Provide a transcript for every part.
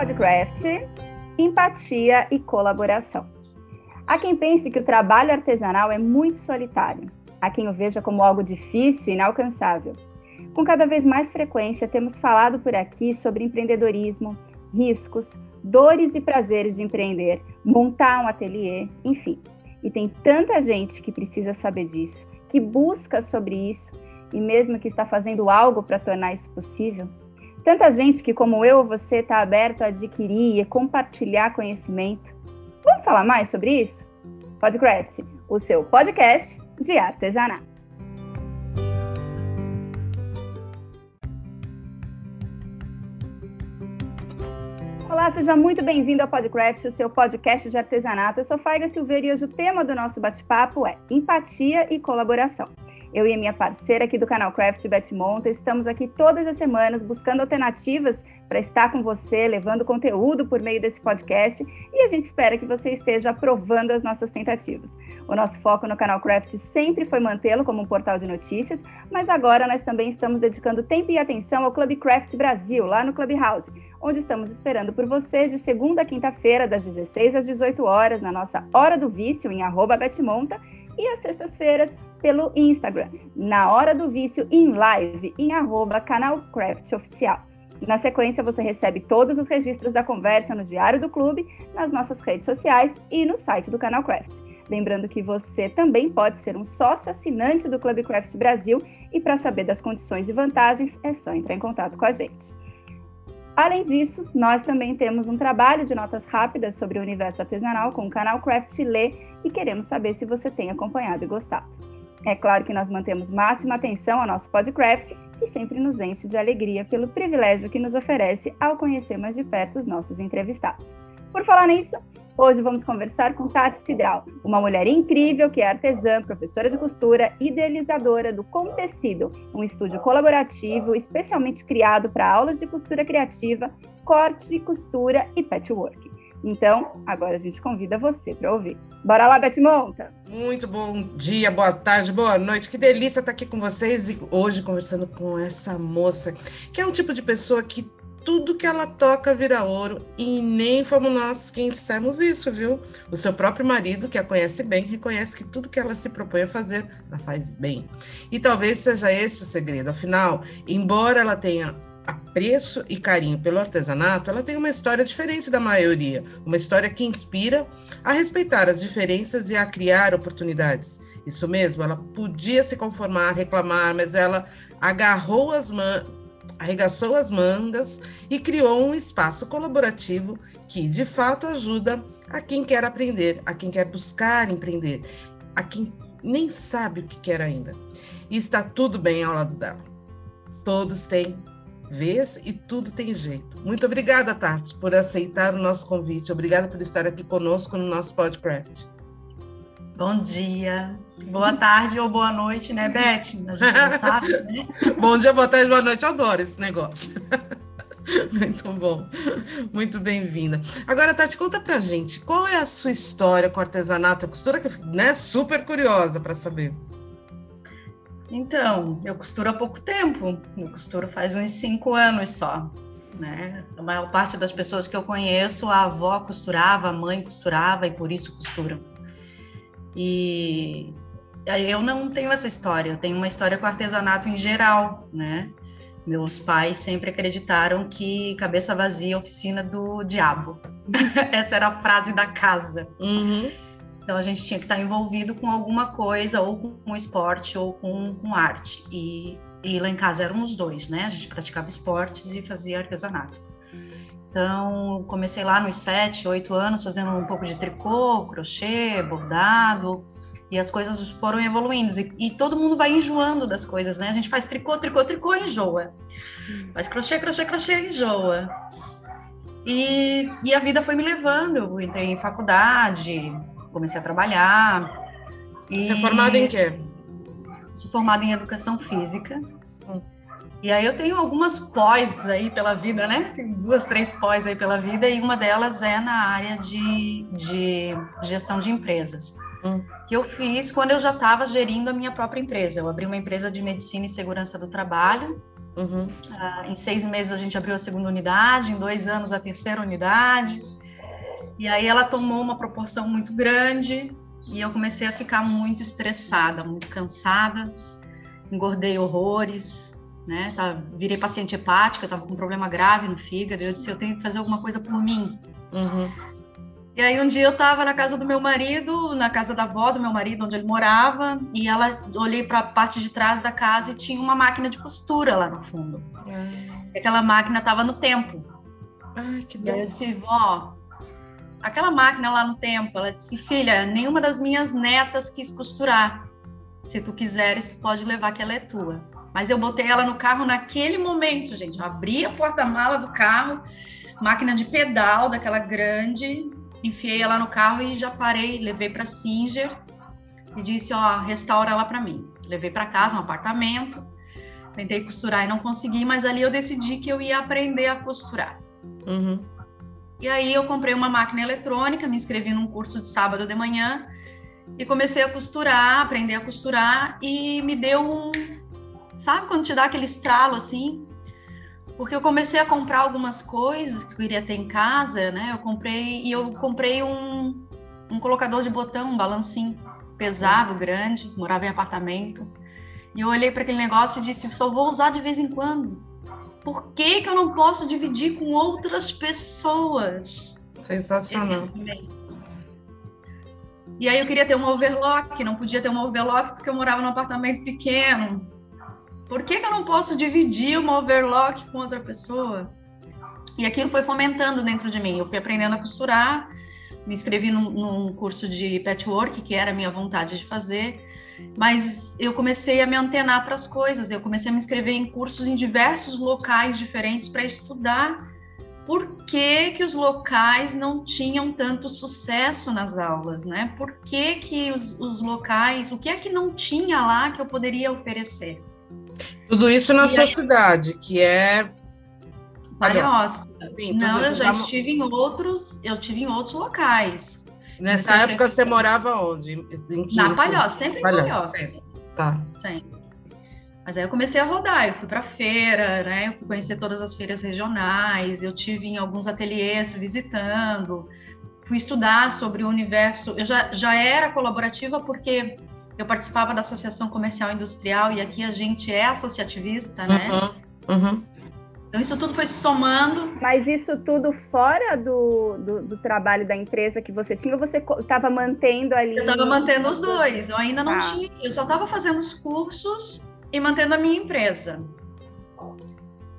Podcraft, empatia e colaboração. Há quem pense que o trabalho artesanal é muito solitário. Há quem o veja como algo difícil e inalcançável. Com cada vez mais frequência, temos falado por aqui sobre empreendedorismo, riscos, dores e prazeres de empreender, montar um ateliê, enfim. E tem tanta gente que precisa saber disso, que busca sobre isso e mesmo que está fazendo algo para tornar isso possível. Tanta gente que, como eu você, está aberto a adquirir e compartilhar conhecimento. Vamos falar mais sobre isso? Podcraft, o seu podcast de artesanato. Olá, seja muito bem-vindo ao Podcraft, o seu podcast de artesanato. Eu sou Faiga Silveira e hoje o tema do nosso bate-papo é empatia e colaboração. Eu e a minha parceira aqui do canal Craft Bet Monta estamos aqui todas as semanas buscando alternativas para estar com você, levando conteúdo por meio desse podcast e a gente espera que você esteja aprovando as nossas tentativas. O nosso foco no canal Craft sempre foi mantê-lo como um portal de notícias, mas agora nós também estamos dedicando tempo e atenção ao Club Craft Brasil, lá no Clubhouse, onde estamos esperando por você de segunda a quinta-feira, das 16 às 18 horas, na nossa Hora do Vício, em arroba Betmonta, e às sextas-feiras pelo Instagram, na hora do vício em live, em arroba canalcraftoficial. Na sequência, você recebe todos os registros da conversa no Diário do Clube, nas nossas redes sociais e no site do Canal Craft. Lembrando que você também pode ser um sócio assinante do Clube Craft Brasil e para saber das condições e vantagens é só entrar em contato com a gente. Além disso, nós também temos um trabalho de notas rápidas sobre o universo artesanal com o canal Craft Lê e queremos saber se você tem acompanhado e gostado. É claro que nós mantemos máxima atenção ao nosso podcast e sempre nos enche de alegria pelo privilégio que nos oferece ao conhecer mais de perto os nossos entrevistados. Por falar nisso, hoje vamos conversar com Tati Sidral, uma mulher incrível que é artesã, professora de costura, idealizadora do Contecido, um estúdio colaborativo especialmente criado para aulas de costura criativa, corte, costura e patchwork. Então, agora a gente convida você para ouvir. Bora lá, Beth Monta! Muito bom dia, boa tarde, boa noite. Que delícia estar aqui com vocês e hoje conversando com essa moça, que é um tipo de pessoa que tudo que ela toca vira ouro e nem fomos nós quem fizemos isso, viu? O seu próprio marido, que a conhece bem, reconhece que tudo que ela se propõe a fazer, ela faz bem. E talvez seja esse o segredo. Afinal, embora ela tenha apreço e carinho pelo artesanato, ela tem uma história diferente da maioria, uma história que inspira a respeitar as diferenças e a criar oportunidades. Isso mesmo, ela podia se conformar, reclamar, mas ela agarrou as mãos, arregaçou as mangas e criou um espaço colaborativo que, de fato, ajuda a quem quer aprender, a quem quer buscar empreender, a quem nem sabe o que quer ainda. E está tudo bem ao lado dela. Todos têm vez e tudo tem jeito. Muito obrigada, Tati, por aceitar o nosso convite. Obrigada por estar aqui conosco no nosso podcast. Bom dia, boa tarde ou boa noite, né, Beth? A gente não sabe, né? bom dia, boa tarde, boa noite. Eu adoro esse negócio. Muito bom, muito bem-vinda. Agora, Tati, conta pra gente, qual é a sua história com artesanato e costura, que né, super curiosa para saber. Então, eu costuro há pouco tempo. Eu costuro faz uns cinco anos só. Né? A maior parte das pessoas que eu conheço, a avó costurava, a mãe costurava e por isso costuram. E eu não tenho essa história. Eu tenho uma história com artesanato em geral, né? Meus pais sempre acreditaram que cabeça vazia é oficina do diabo. essa era a frase da casa. Uhum. Então a gente tinha que estar envolvido com alguma coisa, ou com esporte, ou com, com arte. E, e lá em casa éramos dois, né? A gente praticava esportes e fazia artesanato. Então, comecei lá nos sete, oito anos, fazendo um pouco de tricô, crochê, bordado, e as coisas foram evoluindo. E, e, todo mundo vai enjoando das coisas, né? A gente faz tricô, tricô, tricô, enjoa. Faz crochê, crochê, crochê, enjoa. E, e a vida foi me levando. Eu entrei em faculdade, comecei a trabalhar. E... Você é formada em quê? Sou formada em educação física. Hum. E aí eu tenho algumas pós aí pela vida, né? Tem duas, três pós aí pela vida e uma delas é na área de, de gestão de empresas. Hum. Que eu fiz quando eu já estava gerindo a minha própria empresa. Eu abri uma empresa de medicina e segurança do trabalho Uhum. Ah, em seis meses a gente abriu a segunda unidade, em dois anos a terceira unidade. E aí ela tomou uma proporção muito grande e eu comecei a ficar muito estressada, muito cansada, engordei horrores, né? Tá, virei paciente hepática, estava com um problema grave no fígado. Eu disse: eu tenho que fazer alguma coisa por mim. Uhum. E aí um dia eu estava na casa do meu marido, na casa da avó do meu marido, onde ele morava, e ela olhei para a parte de trás da casa e tinha uma máquina de costura lá no fundo. Uhum. Aquela máquina estava no tempo. Ai, que e aí eu disse: vó, aquela máquina lá no tempo, ela disse, filha, nenhuma das minhas netas quis costurar. Se tu quiseres, pode levar que ela é tua. Mas eu botei ela no carro naquele momento, gente. Eu abri a porta-mala do carro, máquina de pedal daquela grande, enfiei ela no carro e já parei, levei para Singer e disse, ó, restaura ela para mim. Levei para casa, um apartamento. Tentei costurar e não consegui, mas ali eu decidi que eu ia aprender a costurar. Uhum. E aí eu comprei uma máquina eletrônica, me inscrevi num curso de sábado de manhã e comecei a costurar, aprender a costurar e me deu um, sabe quando te dá aquele estralo assim? Porque eu comecei a comprar algumas coisas que eu queria ter em casa, né? Eu comprei e eu comprei um, um colocador de botão, um balancinho pesado, grande, morava em apartamento. E eu olhei para aquele negócio e disse, só vou usar de vez em quando. Por que, que eu não posso dividir com outras pessoas? Sensacional. E aí eu queria ter um overlock, não podia ter um overlock porque eu morava num apartamento pequeno. Por que, que eu não posso dividir uma overlock com outra pessoa? E aquilo foi fomentando dentro de mim. Eu fui aprendendo a costurar, me inscrevi num, num curso de patchwork, que era a minha vontade de fazer. Mas eu comecei a me antenar para as coisas, eu comecei a me inscrever em cursos em diversos locais diferentes para estudar por que, que os locais não tinham tanto sucesso nas aulas, né? Por que, que os, os locais, o que é que não tinha lá que eu poderia oferecer? Tudo isso na e sua aí, cidade, que é Palhoça. Não, eu já, já estive em outros, eu tive em outros locais. Nessa época você morava onde? Na Palhoça, sempre Palhoça. em Palhoça. Sempre. Tá. Sempre. Mas aí eu comecei a rodar, eu fui para feira, né? Eu fui conhecer todas as feiras regionais, eu tive em alguns ateliês visitando, fui estudar sobre o universo. Eu já, já era colaborativa porque eu participava da Associação Comercial Industrial e aqui a gente é associativista, né? Uhum, uhum. Então, isso tudo foi se somando. Mas isso tudo fora do, do, do trabalho da empresa que você tinha, ou você estava mantendo ali? Eu estava mantendo os dois, eu ainda não ah. tinha, eu só estava fazendo os cursos e mantendo a minha empresa.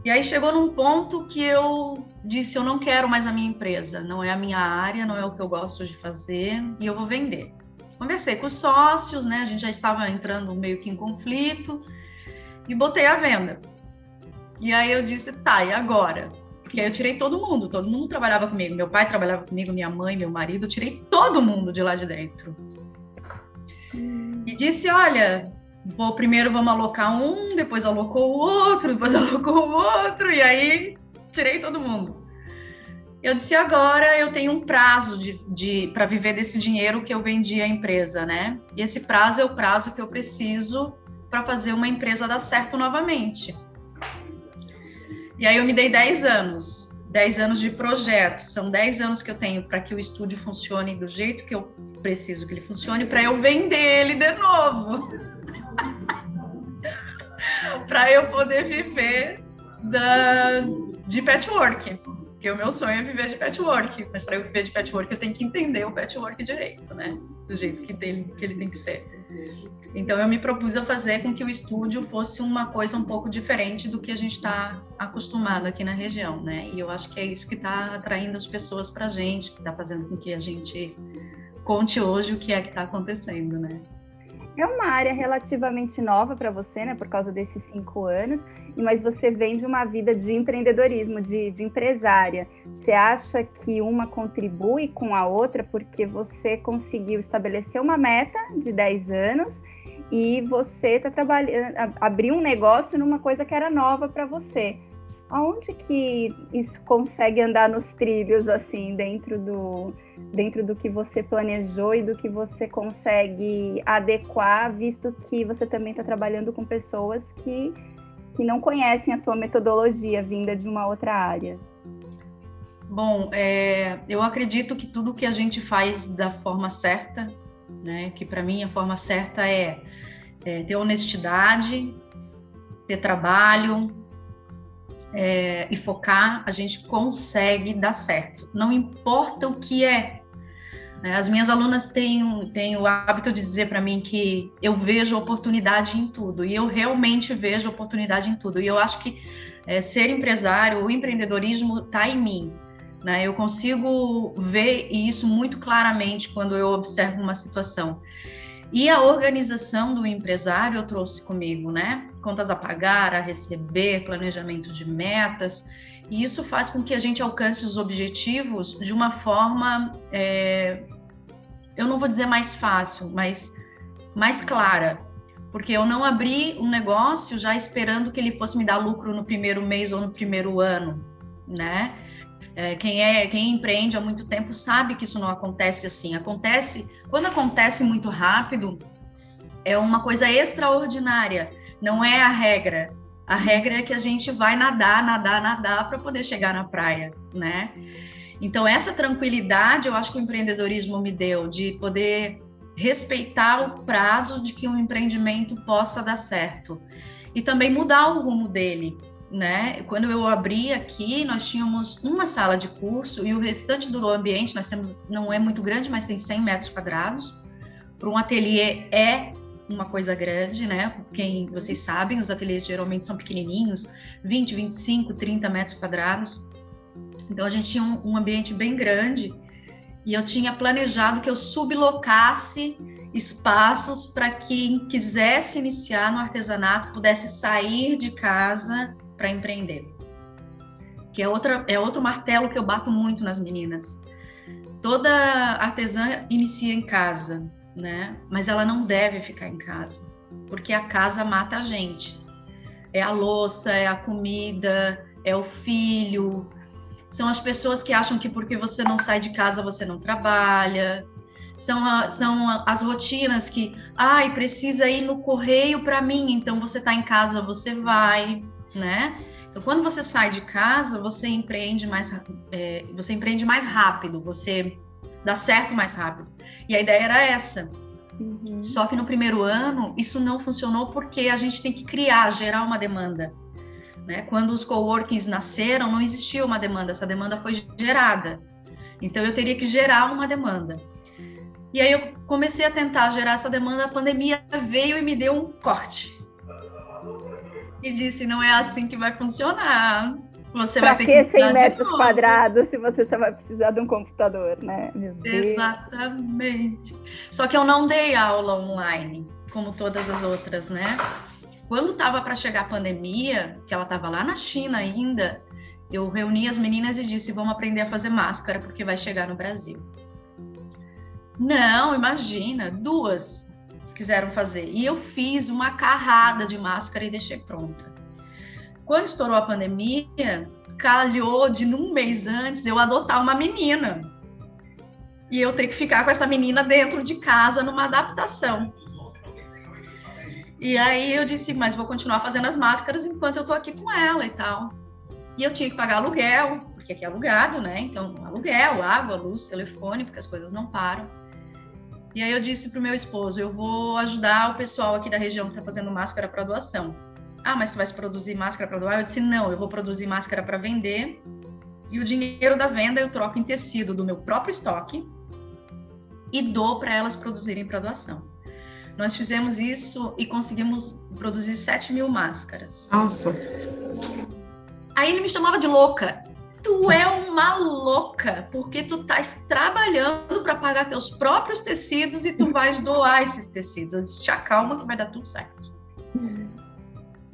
E aí chegou num ponto que eu disse: eu não quero mais a minha empresa, não é a minha área, não é o que eu gosto de fazer, e eu vou vender. Conversei com os sócios, né? A gente já estava entrando meio que em conflito, e botei a venda. E aí eu disse, tá, e agora? Porque aí eu tirei todo mundo, todo mundo trabalhava comigo. Meu pai trabalhava comigo, minha mãe, meu marido, eu tirei todo mundo de lá de dentro. E disse, olha, vou primeiro vamos alocar um, depois alocou o outro, depois alocou o outro, e aí tirei todo mundo. Eu disse, agora eu tenho um prazo de, de para viver desse dinheiro que eu vendi à empresa, né? E esse prazo é o prazo que eu preciso para fazer uma empresa dar certo novamente. E aí eu me dei 10 anos, 10 anos de projeto. São 10 anos que eu tenho para que o estúdio funcione do jeito que eu preciso que ele funcione, para eu vender ele de novo. para eu poder viver da, de patchwork. Porque o meu sonho é viver de patchwork, mas para eu viver de patchwork eu tenho que entender o patchwork direito, né? Do jeito que, dele, que ele tem que ser. Então eu me propus a fazer com que o estúdio fosse uma coisa um pouco diferente do que a gente está acostumado aqui na região, né? E eu acho que é isso que está atraindo as pessoas para a gente, que está fazendo com que a gente conte hoje o que é que está acontecendo, né? É uma área relativamente nova para você, né? Por causa desses cinco anos, mas você vem de uma vida de empreendedorismo, de, de empresária. Você acha que uma contribui com a outra porque você conseguiu estabelecer uma meta de 10 anos e você está trabalhando, abriu um negócio numa coisa que era nova para você. Aonde que isso consegue andar nos trilhos assim dentro do dentro do que você planejou e do que você consegue adequar, visto que você também está trabalhando com pessoas que que não conhecem a tua metodologia vinda de uma outra área? Bom, é, eu acredito que tudo que a gente faz da forma certa, né? Que para mim a forma certa é, é, ter honestidade, ter trabalho é, e focar, a gente consegue dar certo. Não importa o que é, né? As minhas alunas têm, têm o hábito de dizer para mim que eu vejo oportunidade em tudo, e eu realmente vejo oportunidade em tudo. E eu acho que é, ser empresário, o empreendedorismo está em mim. Né? Eu consigo ver isso muito claramente quando eu observo uma situação. E a organização do empresário eu trouxe comigo, né? Contas a pagar, a receber, planejamento de metas. E isso faz com que a gente alcance os objetivos de uma forma, é, eu não vou dizer mais fácil, mas mais clara. Porque eu não abri um negócio já esperando que ele fosse me dar lucro no primeiro mês ou no primeiro ano, né? É, quem é quem empreende há muito tempo sabe que isso não acontece assim. Acontece quando acontece muito rápido é uma coisa extraordinária. Não é a regra. A regra é que a gente vai nadar, nadar, nadar para poder chegar na praia, né? Então, essa tranquilidade eu acho que o empreendedorismo me deu, de poder respeitar o prazo de que um empreendimento possa dar certo e também mudar o rumo dele. Né? Quando eu abri aqui, nós tínhamos uma sala de curso e o restante do ambiente, nós temos, não é muito grande, mas tem 100 metros quadrados. Para um ateliê é uma coisa grande, né? Quem vocês sabem, os ateliês geralmente são pequenininhos, 20, 25, 30 metros quadrados. Então a gente tinha um, um ambiente bem grande e eu tinha planejado que eu sublocasse espaços para quem quisesse iniciar no artesanato pudesse sair de casa para empreender. Que é outra é outro martelo que eu bato muito nas meninas. Toda artesã inicia em casa, né? Mas ela não deve ficar em casa, porque a casa mata a gente. É a louça, é a comida, é o filho, são as pessoas que acham que porque você não sai de casa você não trabalha, são, a, são as rotinas que, ai, precisa ir no correio para mim, então você está em casa, você vai, né? Então, quando você sai de casa, você empreende mais, é, você empreende mais rápido, você dá certo mais rápido. E a ideia era essa. Uhum. Só que no primeiro ano, isso não funcionou porque a gente tem que criar, gerar uma demanda. Né? Quando os coworkings nasceram, não existia uma demanda, essa demanda foi gerada. Então eu teria que gerar uma demanda. E aí eu comecei a tentar gerar essa demanda, a pandemia veio e me deu um corte. E disse, não é assim que vai funcionar. Você pra vai ter que 100 metros quadrados se você só vai precisar de um computador, né? Exatamente. Só que eu não dei aula online, como todas as outras, né? Quando estava para chegar a pandemia, que ela estava lá na China ainda, eu reuni as meninas e disse: vamos aprender a fazer máscara, porque vai chegar no Brasil. Não, imagina, duas quiseram fazer. E eu fiz uma carrada de máscara e deixei pronta. Quando estourou a pandemia, calhou de num mês antes eu adotar uma menina. E eu ter que ficar com essa menina dentro de casa numa adaptação. E aí eu disse, mas vou continuar fazendo as máscaras enquanto eu tô aqui com ela e tal. E eu tinha que pagar aluguel, porque aqui é alugado, né? Então, aluguel, água, luz, telefone, porque as coisas não param. E aí eu disse pro meu esposo, eu vou ajudar o pessoal aqui da região que tá fazendo máscara para doação. Ah, mas você vai produzir máscara para doar? Eu disse, não, eu vou produzir máscara para vender. E o dinheiro da venda eu troco em tecido do meu próprio estoque e dou para elas produzirem para doação. Nós fizemos isso e conseguimos produzir 7 mil máscaras. Nossa! Aí ele me chamava de louca. Tu é uma louca, porque tu estás trabalhando para pagar teus próprios tecidos e tu vais doar esses tecidos. Eu disse, te acalma que vai dar tudo certo.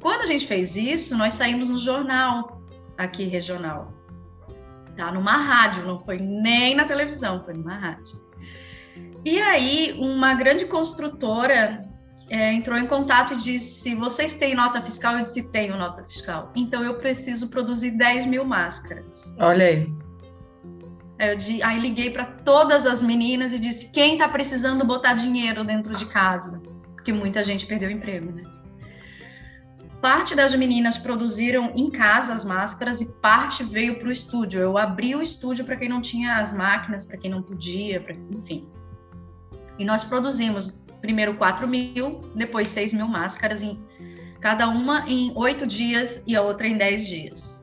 Quando a gente fez isso, nós saímos no jornal aqui regional. Tá? Numa rádio, não foi nem na televisão, foi numa rádio. E aí, uma grande construtora é, entrou em contato e disse: Vocês têm nota fiscal? Eu disse: Tenho nota fiscal. Então eu preciso produzir 10 mil máscaras. Olha aí. Aí, eu, aí liguei para todas as meninas e disse: Quem está precisando botar dinheiro dentro de casa? Porque muita gente perdeu o emprego, né? Parte das meninas produziram em casa as máscaras e parte veio para o estúdio. Eu abri o estúdio para quem não tinha as máquinas, para quem não podia, pra, enfim. E nós produzimos primeiro 4 mil, depois 6 mil máscaras, em, cada uma em oito dias e a outra em 10 dias.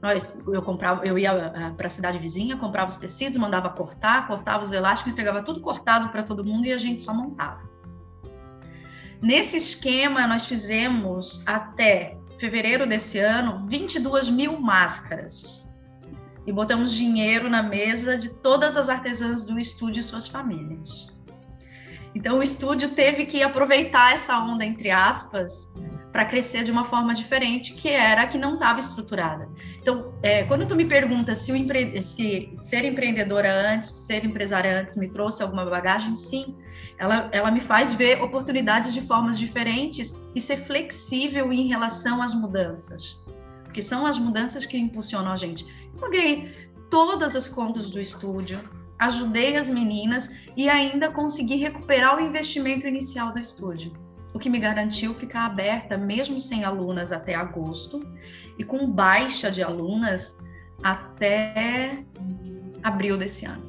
Nós, eu comprava, eu ia ah, para a cidade vizinha, comprava os tecidos, mandava cortar, cortava os elásticos, entregava tudo cortado para todo mundo e a gente só montava. Nesse esquema, nós fizemos até fevereiro desse ano 22 mil máscaras. E botamos dinheiro na mesa de todas as artesãs do estúdio e suas famílias. Então, o estúdio teve que aproveitar essa onda, entre aspas, para crescer de uma forma diferente, que era a que não estava estruturada. Então, é, quando tu me pergunta se, empre... se, ser empreendedora antes, ser empresária antes me trouxe alguma bagagem, sim, ela, ela me faz ver oportunidades de formas diferentes e ser flexível em relação às mudanças, porque são as mudanças que impulsionam a gente. Eu paguei todas as contas do estúdio, ajudei as meninas e ainda consegui recuperar o investimento inicial do estúdio, o que me garantiu ficar aberta mesmo sem alunas até agosto e com baixa de alunas até abril desse ano.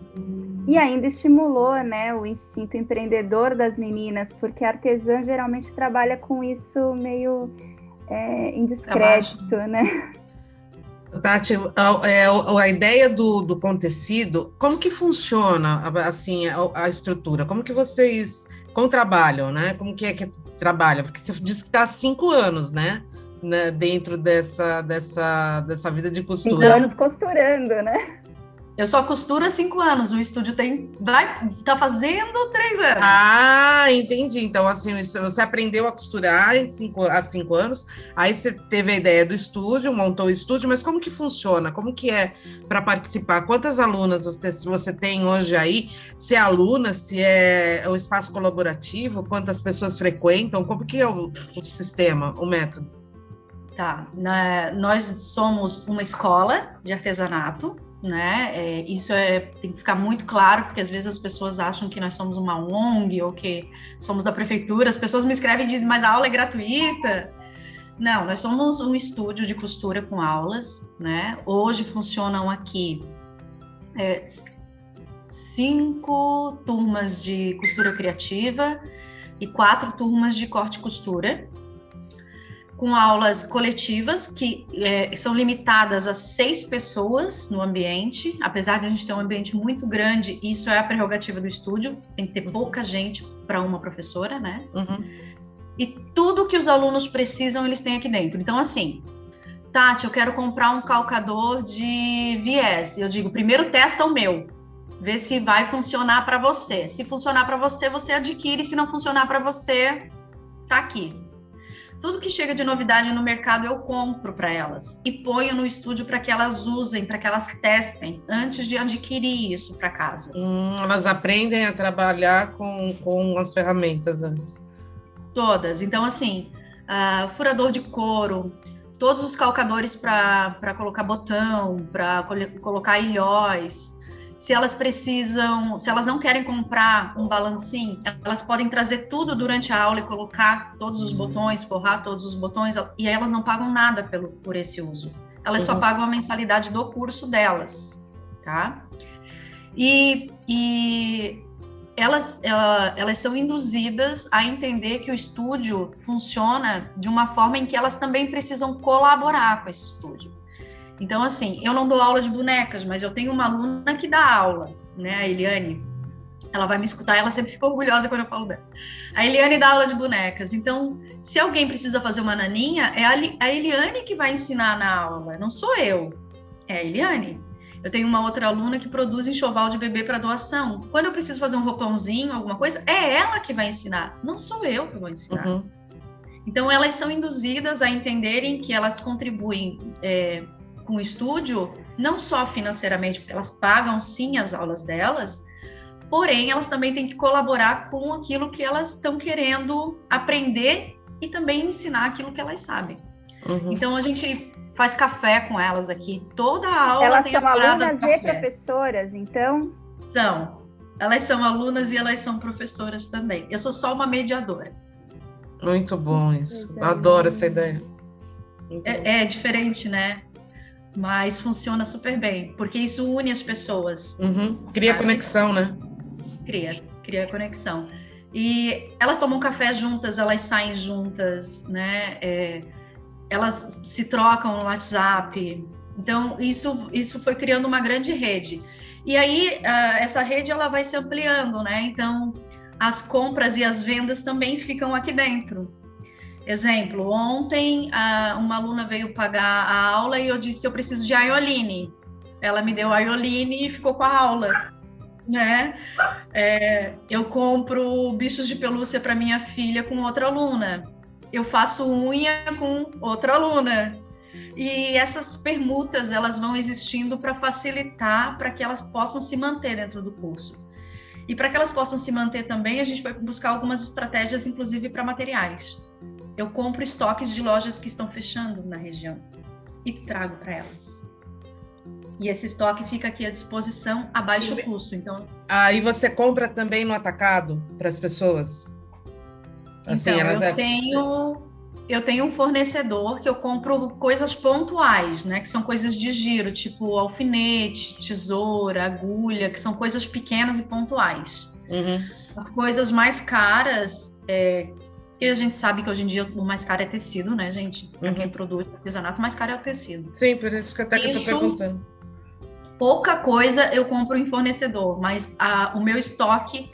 E ainda estimulou né, o instinto empreendedor das meninas, porque a artesã geralmente trabalha com isso meio é, em descrédito, né? Tati, a, é, a, ideia do, do tecido, como que funciona assim a, a, estrutura? Como que vocês como trabalham, né? Como que é que trabalha? Porque você disse que está há cinco anos, né? né? Dentro dessa, dessa, dessa vida de costura. Cinco anos costurando, né? Eu só costuro há cinco anos. O estúdio tem. Vai, tá fazendo três anos. Ah, entendi. Então, assim, você aprendeu a costurar em cinco, há cinco anos. Aí você teve a ideia do estúdio, montou o estúdio, mas como que funciona? Como que é para participar? Quantas alunas você, você tem hoje aí? Se é aluna, se é o espaço colaborativo, quantas pessoas frequentam? Como que é o, o sistema, o método? Tá. Na, nós somos uma escola de artesanato né? É, isso é, tem que ficar muito claro, porque às vezes as pessoas acham que nós somos uma ONG ou que somos da prefeitura. As pessoas me escrevem e dizem, mas a aula é gratuita. Não, nós somos um estúdio de costura com aulas, né? Hoje funcionam aqui é, cinco turmas de costura criativa e quatro turmas de corte e costura com aulas coletivas que é, são limitadas a seis pessoas no ambiente, apesar de a gente ter um ambiente muito grande, isso é a prerrogativa do estúdio, tem que ter pouca gente para uma professora, né? Uhum. E tudo que os alunos precisam, eles têm aqui dentro. Então, assim, Tati, eu quero comprar um calcador de viés. Eu digo, primeiro testa o meu, vê se vai funcionar para você. Se funcionar para você, você adquire. Se não funcionar para você, tá aqui. Tudo que chega de novidade no mercado eu compro para elas e ponho no estúdio para que elas usem, para que elas testem antes de adquirir isso para casa. Hum, elas aprendem a trabalhar com, com as ferramentas antes. Todas. Então, assim, uh, furador de couro, todos os calcadores para colocar botão, para colocar ilhóis, se elas precisam, se elas não querem comprar um balancinho, elas podem trazer tudo durante a aula e colocar todos os uhum. botões, forrar todos os botões, e aí elas não pagam nada pelo, por esse uso. Elas uhum. só pagam a mensalidade do curso delas, tá? E, e elas, elas são induzidas a entender que o estúdio funciona de uma forma em que elas também precisam colaborar com esse estúdio. Então, assim, eu não dou aula de bonecas, mas eu tenho uma aluna que dá aula, né, a Eliane. Ela vai me escutar, ela sempre fica orgulhosa quando eu falo dela. A Eliane dá aula de bonecas. Então, se alguém precisa fazer uma naninha, é a Eliane que vai ensinar na aula, não sou eu. É a Eliane. Eu tenho uma outra aluna que produz enxoval de bebê para doação. Quando eu preciso fazer um roupãozinho, alguma coisa, é ela que vai ensinar, não sou eu que vou ensinar. Uhum. Então, elas são induzidas a entenderem que elas contribuem é, com o estúdio, não só financeiramente, porque elas pagam sim as aulas delas, porém elas também têm que colaborar com aquilo que elas estão querendo aprender e também ensinar aquilo que elas sabem. Uhum. Então a gente faz café com elas aqui. Toda a aula elas tem são alunas e professoras, então? São. Elas são alunas e elas são professoras também. Eu sou só uma mediadora. Muito bom isso. Adoro essa ideia. É, é, diferente, né? Mas funciona super bem, porque isso une as pessoas. Uhum. Cria sabe? conexão, né? Cria, cria conexão. E elas tomam café juntas, elas saem juntas, né? É, elas se trocam no WhatsApp. Então, isso, isso foi criando uma grande rede. E aí, uh, essa rede ela vai se ampliando, né? Então, as compras e as vendas também ficam aqui dentro. Exemplo, ontem uh, uma aluna veio pagar a aula e eu disse eu preciso de aioline. Ela me deu a aioline e ficou com a aula. Né? É, eu compro bichos de pelúcia para minha filha com outra aluna. Eu faço unha com outra aluna. E essas permutas elas vão existindo para facilitar para que elas possam se manter dentro do curso. E para que elas possam se manter também, a gente foi buscar algumas estratégias, inclusive para materiais. Eu compro estoques de lojas que estão fechando na região e trago para elas. E esse estoque fica aqui à disposição a baixo custo. Então, aí você compra também no atacado para as pessoas? Assim, então, eu tenho eu tenho um fornecedor que eu compro coisas pontuais, né? Que são coisas de giro, tipo alfinete, tesoura, agulha, que são coisas pequenas e pontuais. Uhum. As coisas mais caras, é, e a gente sabe que hoje em dia o mais caro é tecido, né, gente? Para uhum. quem produz artesanato, o mais caro é o tecido. Sim, por isso que até que eu tô perguntando. Pouca coisa eu compro em fornecedor, mas a, o meu estoque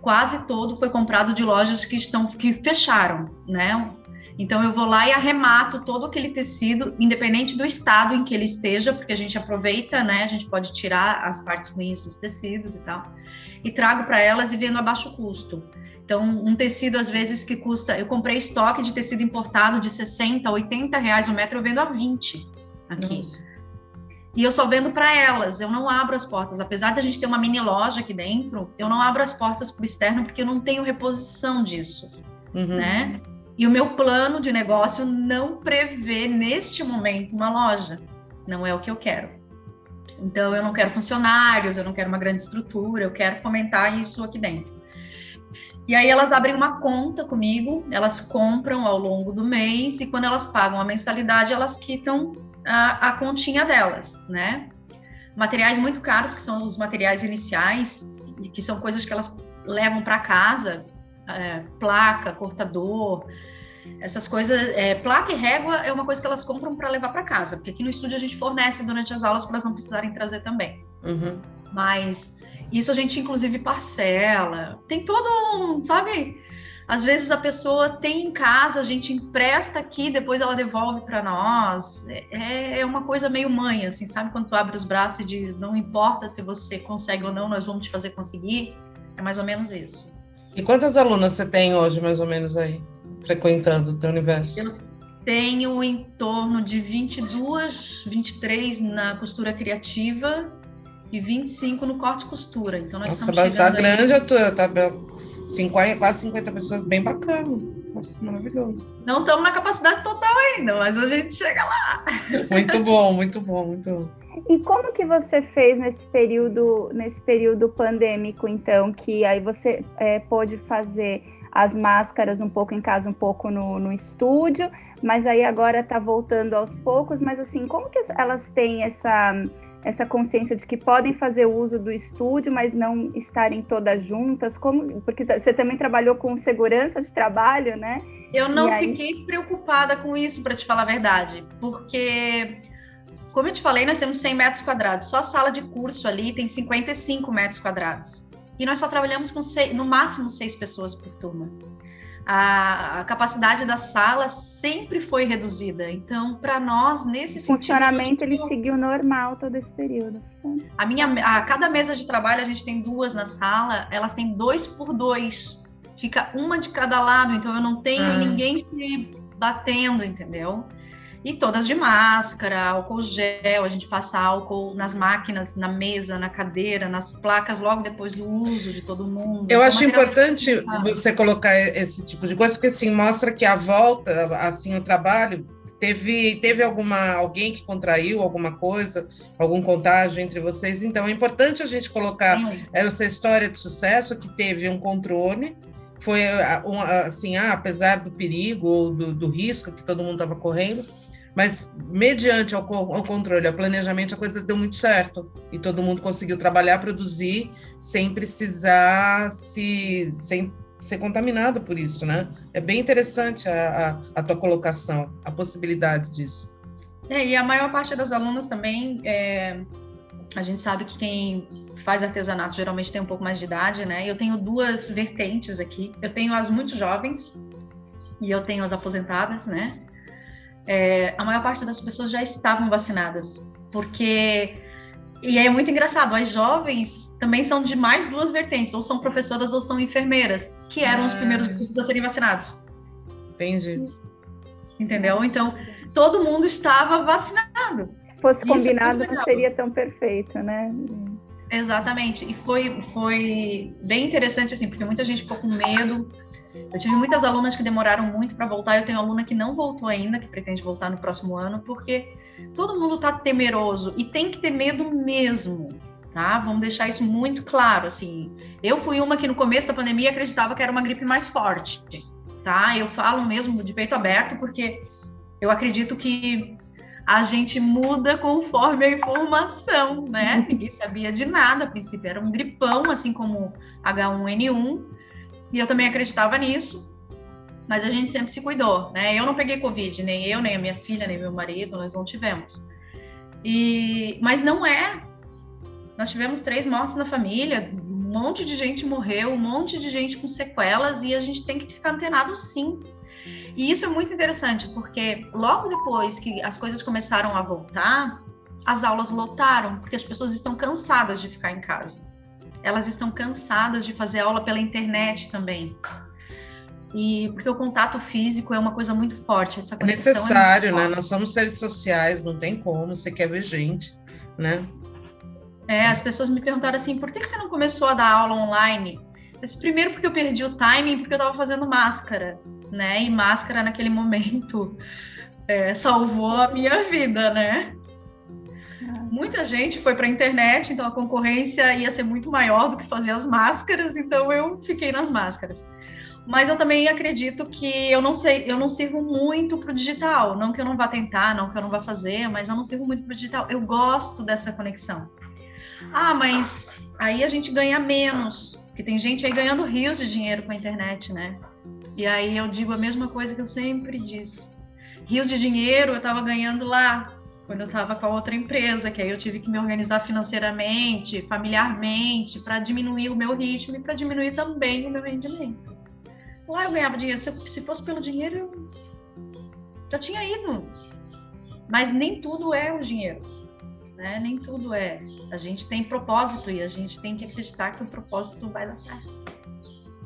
quase todo foi comprado de lojas que estão que fecharam, né? Então eu vou lá e arremato todo aquele tecido, independente do estado em que ele esteja, porque a gente aproveita, né? A gente pode tirar as partes ruins dos tecidos e tal, e trago para elas e vendo a baixo custo. Então, um tecido, às vezes, que custa. Eu comprei estoque de tecido importado de 60, 80 reais o metro, eu vendo a 20 aqui. Nossa. E eu só vendo para elas, eu não abro as portas. Apesar de a gente ter uma mini loja aqui dentro, eu não abro as portas para o externo porque eu não tenho reposição disso, uhum. né? E o meu plano de negócio não prevê, neste momento, uma loja. Não é o que eu quero. Então, eu não quero funcionários, eu não quero uma grande estrutura, eu quero fomentar isso aqui dentro. E aí elas abrem uma conta comigo, elas compram ao longo do mês e quando elas pagam a mensalidade, elas quitam a, a continha delas, né? Materiais muito caros, que são os materiais iniciais, que são coisas que elas levam para casa, é, placa, cortador, essas coisas. É, placa e régua é uma coisa que elas compram para levar para casa, porque aqui no estúdio a gente fornece durante as aulas para elas não precisarem trazer também. Uhum. Mas isso a gente inclusive parcela. Tem todo um, sabe? Às vezes a pessoa tem em casa, a gente empresta aqui, depois ela devolve para nós. É, é uma coisa meio mãe, assim, sabe? Quando tu abre os braços e diz, não importa se você consegue ou não, nós vamos te fazer conseguir. É mais ou menos isso. E quantas alunas você tem hoje, mais ou menos, aí, frequentando o teu universo? Eu tenho em torno de 22, 23 na costura criativa e 25 no corte e costura. Então nós Nossa, estamos tá grande aí... a tua, tá 50, quase 50 pessoas, bem bacana. Nossa, maravilhoso. Não estamos na capacidade total ainda, mas a gente chega lá. Muito bom, muito bom, muito bom. E como que você fez nesse período, nesse período pandêmico, então, que aí você é, pôde fazer as máscaras um pouco em casa, um pouco no, no estúdio, mas aí agora está voltando aos poucos, mas assim, como que elas têm essa essa consciência de que podem fazer uso do estúdio, mas não estarem todas juntas? Como, porque você também trabalhou com segurança de trabalho, né? Eu não aí... fiquei preocupada com isso, para te falar a verdade, porque, como eu te falei, nós temos 100 metros quadrados. Só a sala de curso ali tem 55 metros quadrados. E nós só trabalhamos com seis, no máximo seis pessoas por turma a, a, capacidade da sala sempre foi reduzida. Então, para nós, nesse o funcionamento sentido, ele seguiu normal todo esse período. A minha, a cada mesa de trabalho a gente tem duas na sala, elas têm dois por dois. Fica uma de cada lado, então eu não tenho ah. ninguém se batendo, entendeu? E todas de máscara, álcool gel, a gente passa álcool nas máquinas, na mesa, na cadeira, nas placas, logo depois do uso de todo mundo. Eu então, acho importante você colocar esse tipo de coisa, porque assim, mostra que a volta, assim, o trabalho, teve, teve alguma, alguém que contraiu alguma coisa, algum contágio entre vocês, então é importante a gente colocar Sim. essa história de sucesso que teve um controle, foi assim, ah, apesar do perigo ou do, do risco que todo mundo estava correndo, mas mediante ao, ao, controle, ao planejamento, a coisa deu muito certo e todo mundo conseguiu trabalhar, produzir sem precisar se sem ser contaminado por isso, né? É bem interessante a, a, a tua colocação, a possibilidade disso. É, e a maior parte das alunas também, é, a gente sabe que quem faz artesanato geralmente tem um pouco mais de idade, né? Eu tenho duas vertentes aqui. Eu tenho as muito jovens e eu tenho as aposentadas, né? É, a maior parte das pessoas já estavam vacinadas, porque e é muito engraçado, as jovens também são de mais duas vertentes, ou são professoras ou são enfermeiras, que eram ah. os primeiros grupos a serem vacinados. Entendi. Entendeu? Então, todo mundo estava vacinado. Se fosse é combinado, não seria tão perfeito, né? Exatamente. E foi, foi bem interessante, assim, porque muita gente ficou com medo. Eu tive muitas alunas que demoraram muito para voltar. Eu tenho aluna que não voltou ainda, que pretende voltar no próximo ano, porque todo mundo está temeroso e tem que ter medo mesmo tá? Vamos deixar isso muito claro, assim. Eu fui uma que no começo da pandemia acreditava que era uma gripe mais forte, tá? Eu falo mesmo de peito aberto porque eu acredito que a gente muda conforme a informação, né? Ninguém sabia de nada, a princípio era um gripão, assim como H1N1, e eu também acreditava nisso. Mas a gente sempre se cuidou, né? Eu não peguei Covid, nem eu, nem a minha filha, nem meu marido, nós não tivemos. E, mas não é nós tivemos três mortes na família, um monte de gente morreu, um monte de gente com sequelas, e a gente tem que ficar antenado sim. E isso é muito interessante, porque logo depois que as coisas começaram a voltar, as aulas lotaram, porque as pessoas estão cansadas de ficar em casa. Elas estão cansadas de fazer aula pela internet também. E porque o contato físico é uma coisa muito forte. Essa é necessário, é né? Nós somos seres sociais, não tem como, você quer ver gente, né? É, as pessoas me perguntaram assim, por que você não começou a dar aula online? Disse, primeiro porque eu perdi o timing, porque eu estava fazendo máscara, né? E máscara naquele momento é, salvou a minha vida, né? Muita gente foi para a internet, então a concorrência ia ser muito maior do que fazer as máscaras, então eu fiquei nas máscaras. Mas eu também acredito que eu não sei, eu não sirvo muito para o digital. Não que eu não vá tentar, não que eu não vá fazer, mas eu não sirvo muito para o digital. Eu gosto dessa conexão. Ah, mas aí a gente ganha menos, porque tem gente aí ganhando rios de dinheiro com a internet, né? E aí eu digo a mesma coisa que eu sempre disse. Rios de dinheiro eu estava ganhando lá, quando eu estava com a outra empresa, que aí eu tive que me organizar financeiramente, familiarmente, para diminuir o meu ritmo e para diminuir também o meu rendimento. Lá eu ganhava dinheiro. Se, se fosse pelo dinheiro, eu já tinha ido. Mas nem tudo é o dinheiro né? Nem tudo é. A gente tem propósito e a gente tem que acreditar que o propósito vai dar certo.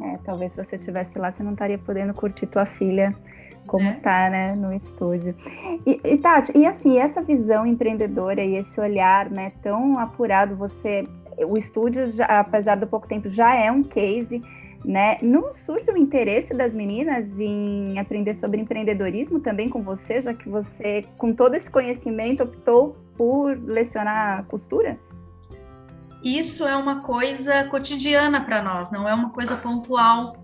É, talvez se você estivesse lá, você não estaria podendo curtir tua filha como é. tá, né, no estúdio. E, e, Tati, e assim, essa visão empreendedora e esse olhar, né, tão apurado, você, o estúdio, já, apesar do pouco tempo, já é um case, né? Não surge o interesse das meninas em aprender sobre empreendedorismo também com você, já que você, com todo esse conhecimento, optou por lecionar costura? Isso é uma coisa cotidiana para nós, não é uma coisa pontual.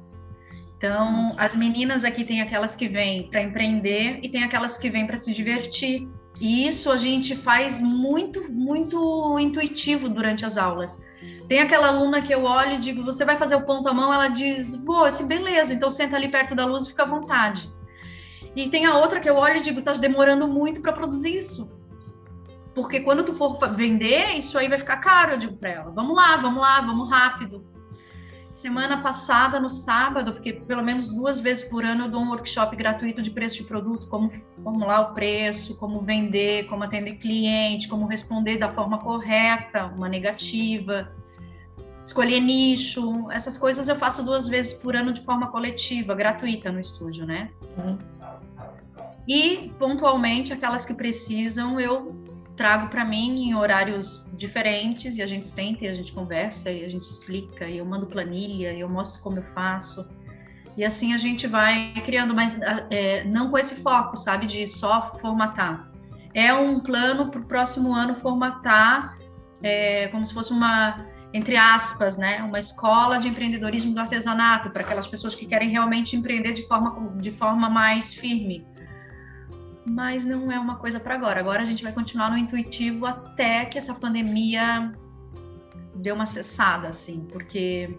Então, as meninas aqui tem aquelas que vêm para empreender e tem aquelas que vêm para se divertir. E isso a gente faz muito, muito intuitivo durante as aulas. Tem aquela aluna que eu olho e digo, você vai fazer o ponto à mão? Ela diz, vou, assim, beleza, então senta ali perto da luz e fica à vontade. E tem a outra que eu olho e digo, tá demorando muito para produzir isso. Porque quando tu for vender, isso aí vai ficar caro, eu digo para ela. Vamos lá, vamos lá, vamos rápido. Semana passada, no sábado, porque pelo menos duas vezes por ano eu dou um workshop gratuito de preço de produto, como formular o preço, como vender, como atender cliente, como responder da forma correta, uma negativa, escolher nicho, essas coisas eu faço duas vezes por ano de forma coletiva, gratuita no estúdio, né? Uhum. E pontualmente aquelas que precisam eu trago para mim em horários diferentes e a gente senta e a gente conversa e a gente explica e eu mando planilha e eu mostro como eu faço e assim a gente vai criando, mas é, não com esse foco, sabe, de só formatar. É um plano para o próximo ano formatar, é, como se fosse uma entre aspas, né, uma escola de empreendedorismo do artesanato para aquelas pessoas que querem realmente empreender de forma, de forma mais firme. Mas não é uma coisa para agora. Agora a gente vai continuar no intuitivo até que essa pandemia dê uma cessada, assim, porque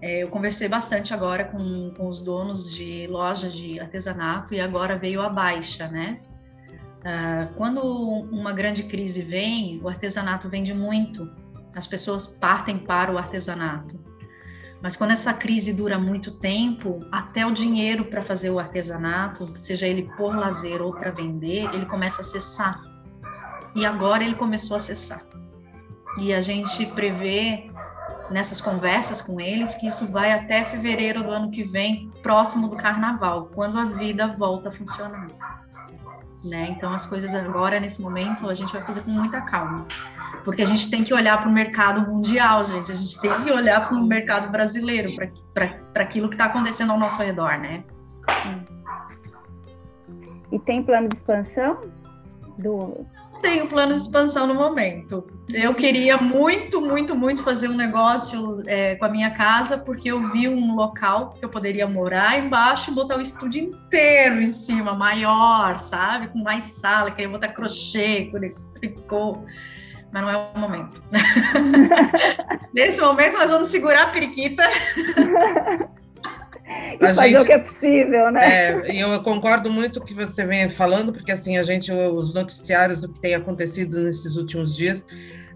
é, eu conversei bastante agora com, com os donos de lojas de artesanato e agora veio a baixa, né? Uh, quando uma grande crise vem, o artesanato vende muito as pessoas partem para o artesanato. Mas quando essa crise dura muito tempo, até o dinheiro para fazer o artesanato, seja ele por lazer ou para vender, ele começa a cessar. E agora ele começou a cessar. E a gente prevê nessas conversas com eles que isso vai até fevereiro do ano que vem, próximo do carnaval, quando a vida volta a funcionar. Né? Então as coisas agora nesse momento a gente vai fazer com muita calma porque a gente tem que olhar para o mercado mundial, gente. A gente tem que olhar para o mercado brasileiro, para aquilo que está acontecendo ao nosso redor, né? E tem plano de expansão do? Tenho plano de expansão no momento. Eu queria muito, muito, muito fazer um negócio é, com a minha casa, porque eu vi um local que eu poderia morar embaixo e botar o estúdio inteiro em cima, maior, sabe? Com mais sala, queria botar crochê, tricô mas não é o momento. Nesse momento, nós vamos segurar a periquita. e fazer gente, o que é possível, né? É, eu concordo muito com o que você vem falando, porque assim, a gente, os noticiários, o que tem acontecido nesses últimos dias,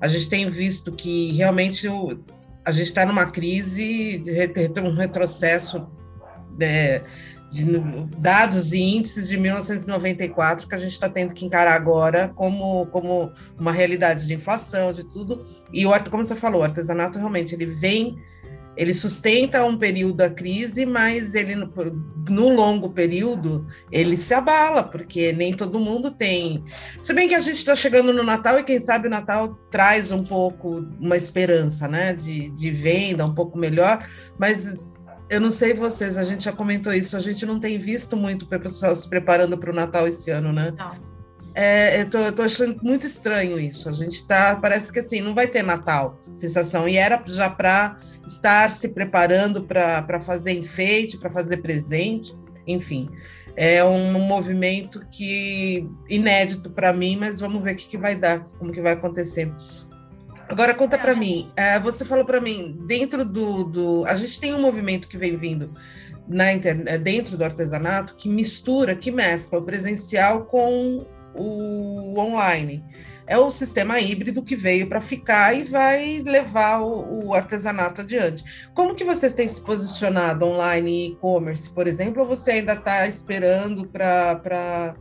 a gente tem visto que realmente o, a gente está numa crise, um retrocesso é, de dados e índices de 1994 que a gente está tendo que encarar agora como, como uma realidade de inflação, de tudo. E o como você falou, o artesanato realmente ele vem, ele sustenta um período a crise, mas ele no, no longo período ele se abala, porque nem todo mundo tem. Se bem que a gente está chegando no Natal e quem sabe o Natal traz um pouco uma esperança, né, de, de venda um pouco melhor, mas eu não sei vocês, a gente já comentou isso, a gente não tem visto muito o pessoal se preparando para o Natal esse ano, né? Não. É, eu, tô, eu tô achando muito estranho isso. A gente tá, parece que assim, não vai ter Natal, sensação. E era já para estar se preparando para fazer enfeite, para fazer presente, enfim. É um movimento que inédito para mim, mas vamos ver o que, que vai dar, como que vai acontecer. Agora conta para mim, uh, você falou para mim, dentro do, do, A gente tem um movimento que vem vindo na internet, eh, dentro do artesanato que mistura, que mescla o presencial com o online. É o sistema híbrido que veio para ficar e vai levar o, o, artesanato adiante. Como que vocês têm se posicionado online e e-commerce, por exemplo, ou você ainda está esperando para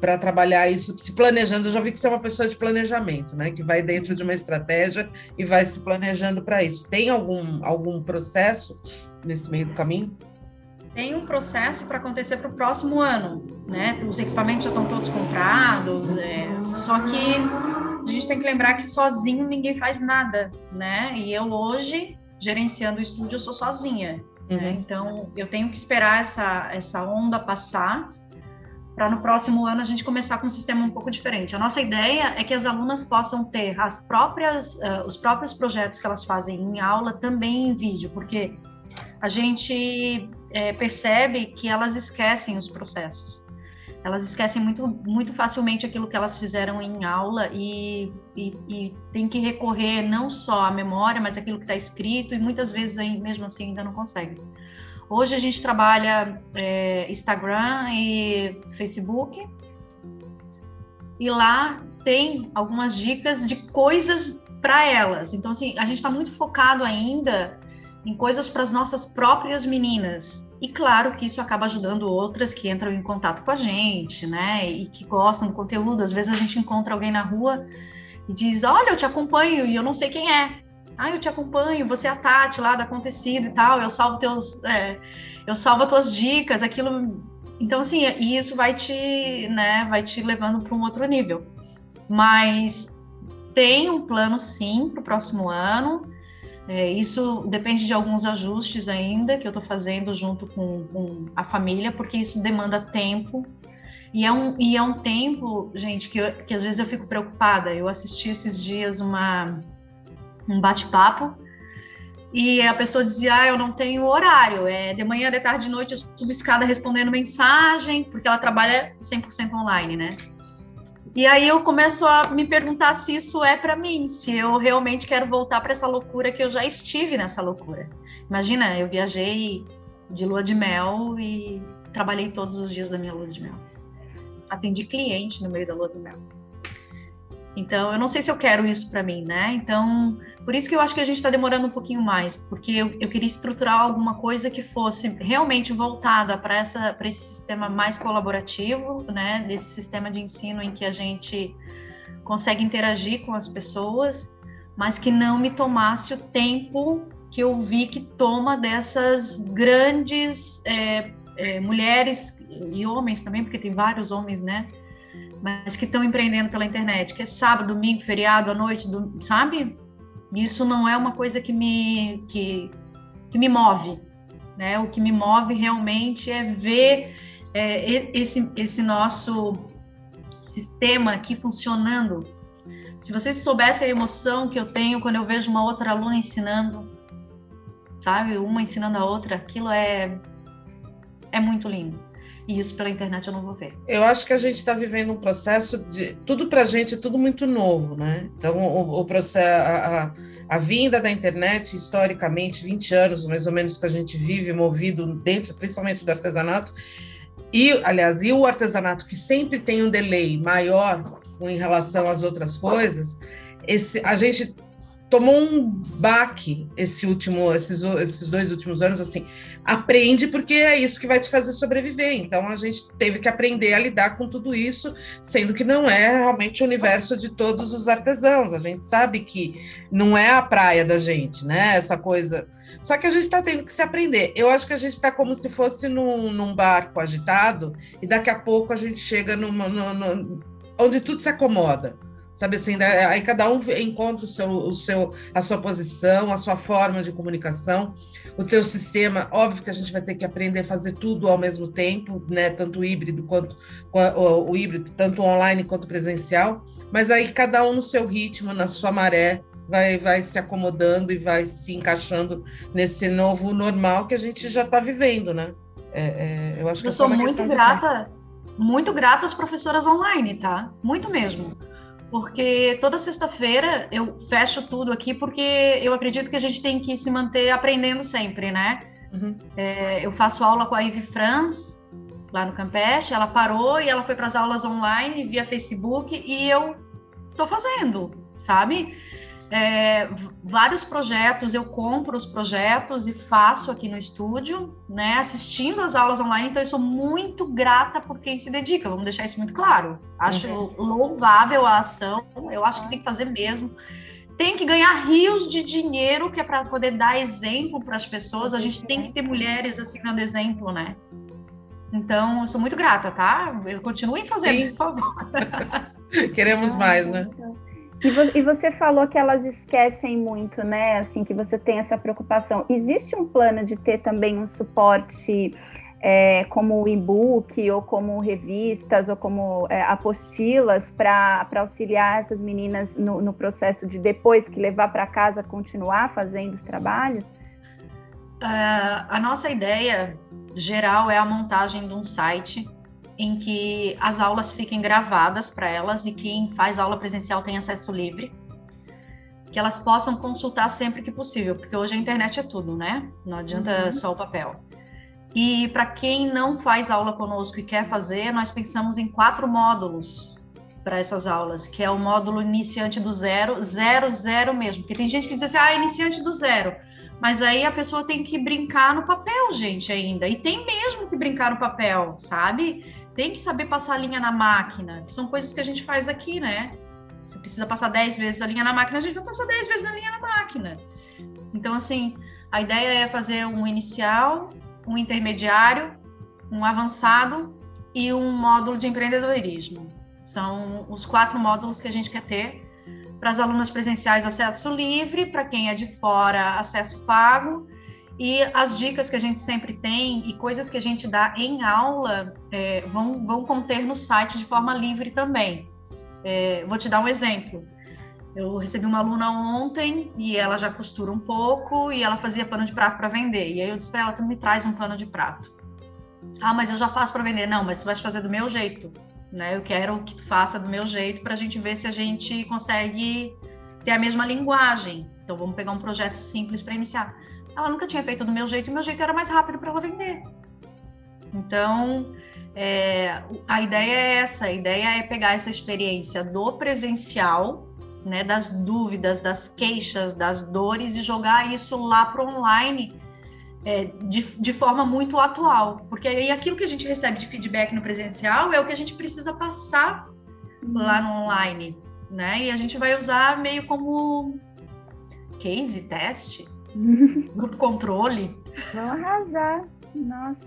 para trabalhar isso, se planejando. Eu já vi que você é uma pessoa de planejamento, né? Que vai dentro de uma estratégia e vai se planejando para isso. Tem algum, algum processo nesse meio do caminho? Tem um processo para acontecer para o próximo ano, né? Os equipamentos já estão todos comprados, é... só que a gente tem que lembrar que sozinho ninguém faz nada, né? E eu hoje, gerenciando o estúdio, eu sou sozinha. Né? Uhum. Né? Então, eu tenho que esperar essa, essa onda passar para no próximo ano a gente começar com um sistema um pouco diferente. A nossa ideia é que as alunas possam ter as próprias, uh, os próprios projetos que elas fazem em aula também em vídeo, porque a gente é, percebe que elas esquecem os processos. Elas esquecem muito, muito facilmente aquilo que elas fizeram em aula e, e, e tem que recorrer não só à memória, mas aquilo que está escrito e muitas vezes mesmo assim ainda não conseguem. Hoje a gente trabalha é, Instagram e Facebook. E lá tem algumas dicas de coisas para elas. Então, assim, a gente está muito focado ainda em coisas para as nossas próprias meninas. E claro que isso acaba ajudando outras que entram em contato com a gente, né? E que gostam do conteúdo. Às vezes a gente encontra alguém na rua e diz: Olha, eu te acompanho e eu não sei quem é ah, eu te acompanho, você é a Tati lá da Acontecido e tal, eu salvo teus, é, eu salvo as tuas dicas, aquilo. Então, assim, e isso vai te, né, vai te levando para um outro nível. Mas tem um plano sim para o próximo ano. É, isso depende de alguns ajustes ainda que eu estou fazendo junto com, com, a família, porque isso demanda tempo. E é um, e é um tempo, gente, que, eu, que às vezes eu fico preocupada. Eu assisti esses dias uma um bate-papo e a pessoa dizia, ah, eu não tenho horário, é de manhã, de tarde, de noite, eu subo escada respondendo mensagem, porque ela trabalha 100% online, né? E aí eu começo a me perguntar se isso é para mim, se eu realmente quero voltar para essa loucura que eu já estive nessa loucura. Imagina, eu viajei de lua de mel e trabalhei todos os dias da minha lua de mel. Atendi cliente no meio da lua de mel. Então, eu não sei se eu quero isso para mim, né? Então, por isso que eu acho que a gente está demorando um pouquinho mais, porque eu, eu, queria estruturar alguma coisa que fosse realmente voltada para esse sistema mais colaborativo, né? Desse sistema de ensino em que a gente consegue interagir com as pessoas, mas que não me tomasse o tempo que eu vi que toma dessas grandes é, é, mulheres e homens também, porque tem vários homens, né? Mas que estão empreendendo pela internet, que é sábado, domingo, feriado, à noite, do, sabe? Isso não é uma coisa que me, que, que me move. Né? O que me move realmente é ver é, esse, esse nosso sistema aqui funcionando. Se vocês soubessem a emoção que eu tenho quando eu vejo uma outra aluna ensinando, sabe? Uma ensinando a outra, aquilo é, é muito lindo. E isso pela internet eu não vou ver. Eu acho que a gente está vivendo um processo de. Tudo para a gente é tudo muito novo, né? Então, o, o processo. A, a, vinda da internet, historicamente, 20 anos mais ou menos que a gente vive movido dentro, principalmente do artesanato, e, aliás, e o artesanato que sempre tem um delay maior em relação às outras coisas, esse, a gente tomou um baque esse último, esses, esses dois últimos anos, assim, aprende porque é isso que vai te fazer sobreviver. Então a gente teve que aprender a lidar com tudo isso, sendo que não é realmente o universo de todos os artesãos. A gente sabe que não é a praia da gente, né? Essa coisa. Só que a gente está tendo que se aprender. Eu acho que a gente está como se fosse num, num, barco agitado e daqui a pouco a gente chega numa, numa, onde tudo se acomoda sabe assim, né? aí cada um encontra o seu, o seu, a sua posição, a sua forma de comunicação, o teu sistema, óbvio que a gente vai ter que aprender a fazer tudo ao mesmo tempo, né, tanto o híbrido quanto o, o híbrido, tanto online quanto presencial, mas aí cada um no seu ritmo, na sua maré, vai, vai se acomodando e vai se encaixando nesse novo normal que a gente já está vivendo, né? É, é, eu acho que eu sou muito grata, muito grata às professoras online, tá? Muito mesmo porque toda sexta-feira eu fecho tudo aqui, porque eu acredito que a gente tem que se manter aprendendo sempre, né? Uhum. É, eu faço aula com a Ivy Franz, lá no Campeche, ela parou e ela foi para as aulas online via Facebook e eu estou fazendo, sabe? É, vários projetos, eu compro os projetos e faço aqui no estúdio, né, assistindo as aulas online, então eu sou muito grata por quem se dedica, vamos deixar isso muito claro. Acho uhum. louvável a ação, eu acho que tem que fazer mesmo. Tem que ganhar rios de dinheiro, que é para poder dar exemplo para as pessoas. A gente tem que ter mulheres assim dando exemplo, né? Então, eu sou muito grata, tá? Continuem fazendo, Sim. por favor. Queremos mais, né? E, vo e, você falou que elas esquecem muito, né? Assim, que você tem essa preocupação. Existe um plano de ter também um suporte é, como e-book, ou como revistas, ou como é, apostilas para auxiliar essas meninas no, no, processo de depois que levar para casa continuar fazendo os trabalhos? Uh, a nossa ideia geral é a montagem de um site em que as aulas fiquem gravadas para elas e quem faz aula presencial tem acesso livre, que elas possam consultar sempre que possível, porque hoje a internet é tudo, né? Não adianta uhum. só o papel. E para quem não faz aula conosco e quer fazer, nós pensamos em quatro módulos para essas aulas, que é o módulo iniciante do zero, zero, zero mesmo. Porque tem gente que diz assim, ah, iniciante do zero. Mas aí a pessoa tem que brincar no papel, gente, ainda. E tem mesmo que brincar no papel, sabe? Tem que saber passar a linha na máquina, que são coisas que a gente faz aqui, né? Você precisa passar 10 vezes a linha na máquina, a gente vai passar 10 vezes a linha na máquina. Então, assim, a ideia é fazer um inicial, um intermediário, um avançado e um módulo de empreendedorismo. São os quatro módulos que a gente quer ter. Para as alunas presenciais, acesso livre, para quem é de fora, acesso pago e as dicas que a gente sempre tem e coisas que a gente dá em aula é, vão, vão conter no site de forma livre também. É, vou te dar um exemplo. Eu recebi uma aluna ontem e ela já costura um pouco e ela fazia pano de prato para vender. E aí eu disse para ela: tu me traz um pano de prato. Ah, mas eu já faço para vender. Não, mas tu vai fazer do meu jeito. Né? Eu quero que tu faça do meu jeito para a gente ver se a gente consegue ter a mesma linguagem. Então vamos pegar um projeto simples para iniciar. Ela nunca tinha feito do meu jeito e meu jeito era mais rápido para ela vender. Então, é, a ideia é essa: a ideia é pegar essa experiência do presencial né, das dúvidas, das queixas, das dores e jogar isso lá para online é, de, de forma muito atual. Porque aí aquilo que a gente recebe de feedback no presencial é o que a gente precisa passar lá no online. Né? E a gente vai usar meio como case, teste, grupo controle. Vão arrasar. Nossa,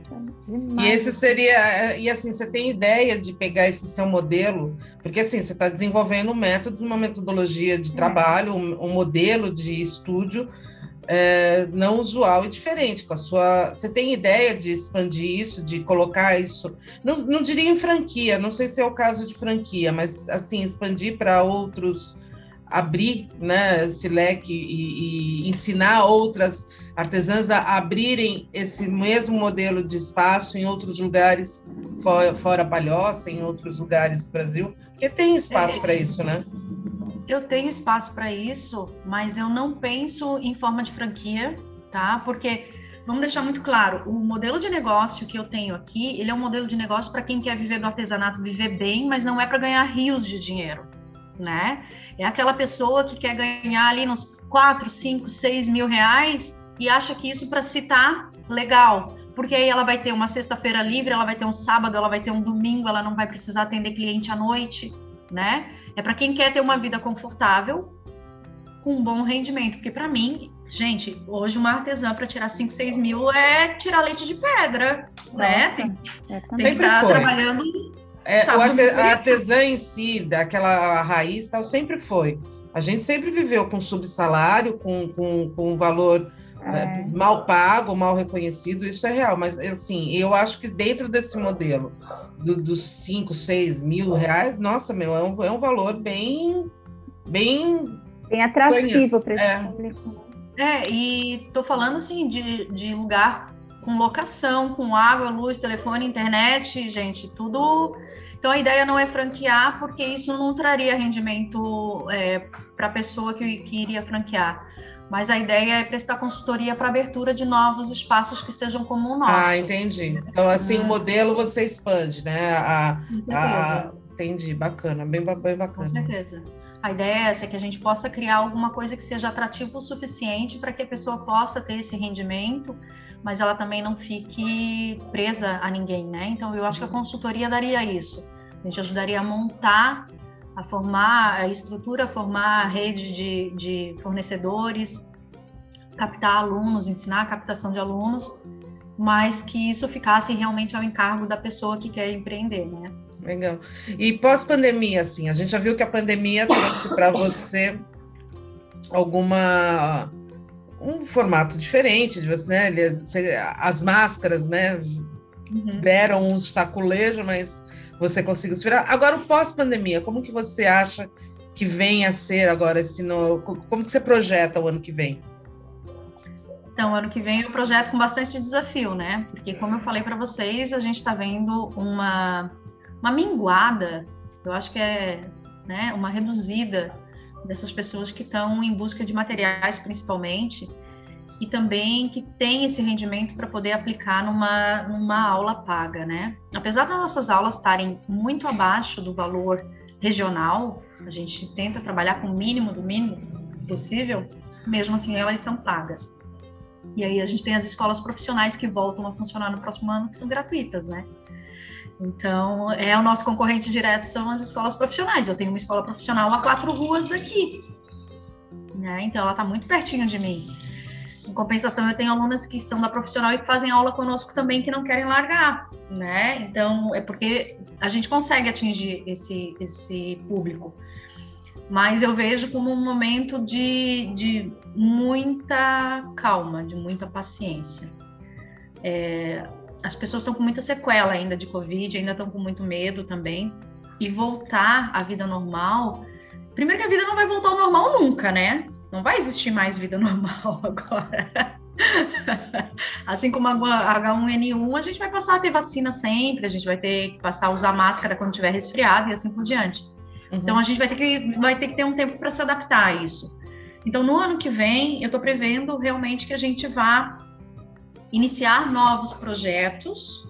demais. E esse seria, e assim, você tem ideia de pegar esse seu modelo, porque assim, você está desenvolvendo um método, uma metodologia de é. trabalho, um, um, modelo de estúdio é, não usual e diferente. Com a sua, você tem ideia de expandir isso, de colocar isso, não, não diria em franquia, não sei se é o caso de franquia, mas assim, expandir para outros, abrir né, esse leque e, e ensinar outras artesãs a abrirem esse mesmo modelo de espaço em outros lugares, fora, fora Palhoça, em outros lugares do Brasil? Porque tem espaço é, para isso, né? Eu tenho espaço para isso, mas eu não penso em forma de franquia, tá? Porque vamos deixar muito claro, o modelo de negócio que eu tenho aqui, ele é um modelo de negócio para quem quer viver do artesanato, viver bem, mas não é para ganhar rios de dinheiro, né? É aquela pessoa que quer ganhar ali nos 4, 5, 6 mil reais e acha que isso para si tá legal, porque aí ela vai ter uma sexta-feira livre, ela vai ter um sábado, ela vai ter um domingo, ela não vai precisar atender cliente à noite, né? É para quem quer ter uma vida confortável com um bom rendimento, porque para mim, gente, hoje uma artesã para tirar 5, 6 mil é tirar leite de pedra, né? Nossa, né? Tem, tem que estar trabalhando. É, o arte, a artesã em si, daquela raiz, tal, sempre foi. A gente sempre viveu com subsalário, com, com, com valor é. mal pago, mal reconhecido, isso é real, mas assim, eu acho que dentro desse modelo do, dos 5, 6 mil reais, nossa, meu, é um, é um valor bem bem, bem atrativo para esse é. público. É, e tô falando assim de, de lugar com locação, com água, luz, telefone, internet, gente, tudo. Então a ideia não é franquear, porque isso não traria rendimento é, para a pessoa que, que iria franquear mas a ideia é prestar consultoria para abertura de novos espaços que sejam como o nosso. Ah, entendi. Então, assim, o modelo você expande, né? A, a, entendi, bacana, bem, bem bacana. Com certeza. A ideia é essa, que a gente possa criar alguma coisa que seja atrativo o suficiente para que a pessoa possa ter esse rendimento, mas ela também não fique presa a ninguém, né? Então, eu acho que a consultoria daria isso. A gente ajudaria a montar a formar a estrutura, a formar a rede de, de fornecedores, captar alunos, ensinar a captação de alunos, mas que isso ficasse realmente ao encargo da pessoa que quer empreender, né? Legal. E pós-pandemia, assim, a gente já viu que a pandemia trouxe para você alguma um formato diferente né? As máscaras, né? Uhum. Deram um saculejo, mas você consiga se virar. Agora, o pós-pandemia, como que você acha que vem a ser agora esse no... como que você projeta o ano que vem? Então, ano que vem é um projeto com bastante desafio, né? Porque, como eu falei para vocês, a gente está vendo uma, uma minguada, eu acho que é né, uma reduzida dessas pessoas que estão em busca de materiais, principalmente, e também que tem esse rendimento para poder aplicar numa, numa aula paga, né? Apesar das nossas aulas estarem muito abaixo do valor regional, a gente tenta trabalhar com o mínimo do mínimo possível, mesmo assim elas são pagas. E aí a gente tem as escolas profissionais que voltam a funcionar no próximo ano, que são gratuitas, né? Então, é o nosso concorrente direto são as escolas profissionais. Eu tenho uma escola profissional a quatro ruas daqui, né? Então, ela está muito pertinho de mim. Em compensação, eu tenho alunas que são da profissional e que fazem aula conosco também que não querem largar, né? Então, é porque a gente consegue atingir esse, esse público. Mas eu vejo como um momento de, de muita calma, de muita paciência. É, as pessoas estão com muita sequela ainda de Covid, ainda estão com muito medo também. E voltar à vida normal primeiro que a vida não vai voltar ao normal nunca, né? Não vai existir mais vida normal agora. assim como a H1N1, a gente vai passar a ter vacina sempre, a gente vai ter que passar a usar máscara quando tiver resfriado e assim por diante. Uhum. Então a gente vai ter que vai ter que ter um tempo para se adaptar a isso. Então no ano que vem eu estou prevendo realmente que a gente vá iniciar novos projetos,